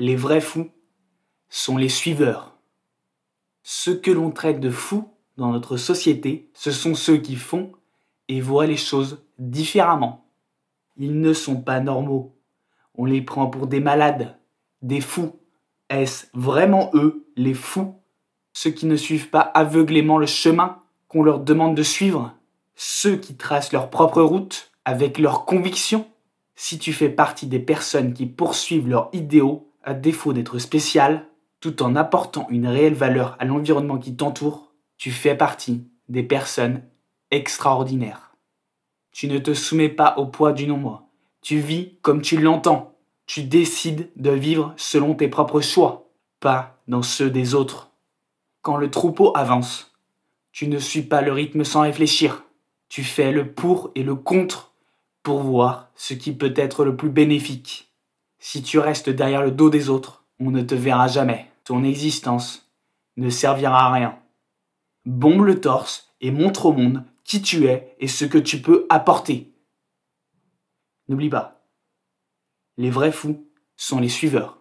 Les vrais fous sont les suiveurs. Ceux que l'on traite de fous dans notre société, ce sont ceux qui font et voient les choses différemment. Ils ne sont pas normaux. On les prend pour des malades, des fous. Est-ce vraiment eux, les fous Ceux qui ne suivent pas aveuglément le chemin qu'on leur demande de suivre? Ceux qui tracent leur propre route avec leurs convictions? Si tu fais partie des personnes qui poursuivent leurs idéaux défaut d'être spéciales, tout en apportant une réelle valeur à l'environnement qui t'entoure, tu fais partie des personnes extraordinaires. Tu ne te soumets pas au poids du nombre. Tu vis comme tu l'entends. Tu décides de vivre selon tes propres choix, pas dans ceux des autres. Quand le troupeau avance, tu ne suis pas le rythme sans réfléchir. Tu fais le pour et le contre pour voir ce qui peut être le plus bénéfique. Si tu restes derrière le dos des autres, on ne te verra jamais. Ton existence ne servira à rien. Bombe le torse et montre au monde qui tu es et ce que tu peux apporter. N'oublie pas, les vrais fous sont les suiveurs.